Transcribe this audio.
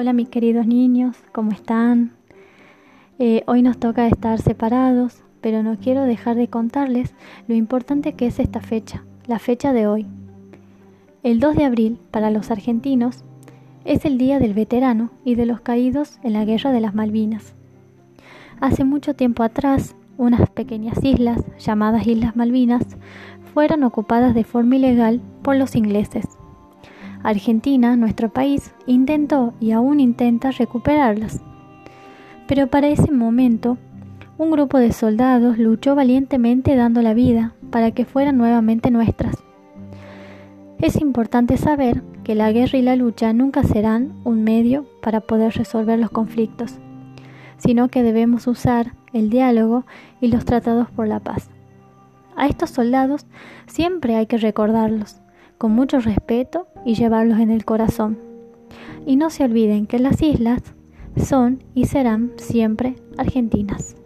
Hola mis queridos niños, ¿cómo están? Eh, hoy nos toca estar separados, pero no quiero dejar de contarles lo importante que es esta fecha, la fecha de hoy. El 2 de abril, para los argentinos, es el Día del Veterano y de los Caídos en la Guerra de las Malvinas. Hace mucho tiempo atrás, unas pequeñas islas, llamadas Islas Malvinas, fueron ocupadas de forma ilegal por los ingleses. Argentina, nuestro país, intentó y aún intenta recuperarlas. Pero para ese momento, un grupo de soldados luchó valientemente dando la vida para que fueran nuevamente nuestras. Es importante saber que la guerra y la lucha nunca serán un medio para poder resolver los conflictos, sino que debemos usar el diálogo y los tratados por la paz. A estos soldados siempre hay que recordarlos con mucho respeto y llevarlos en el corazón. Y no se olviden que las islas son y serán siempre argentinas.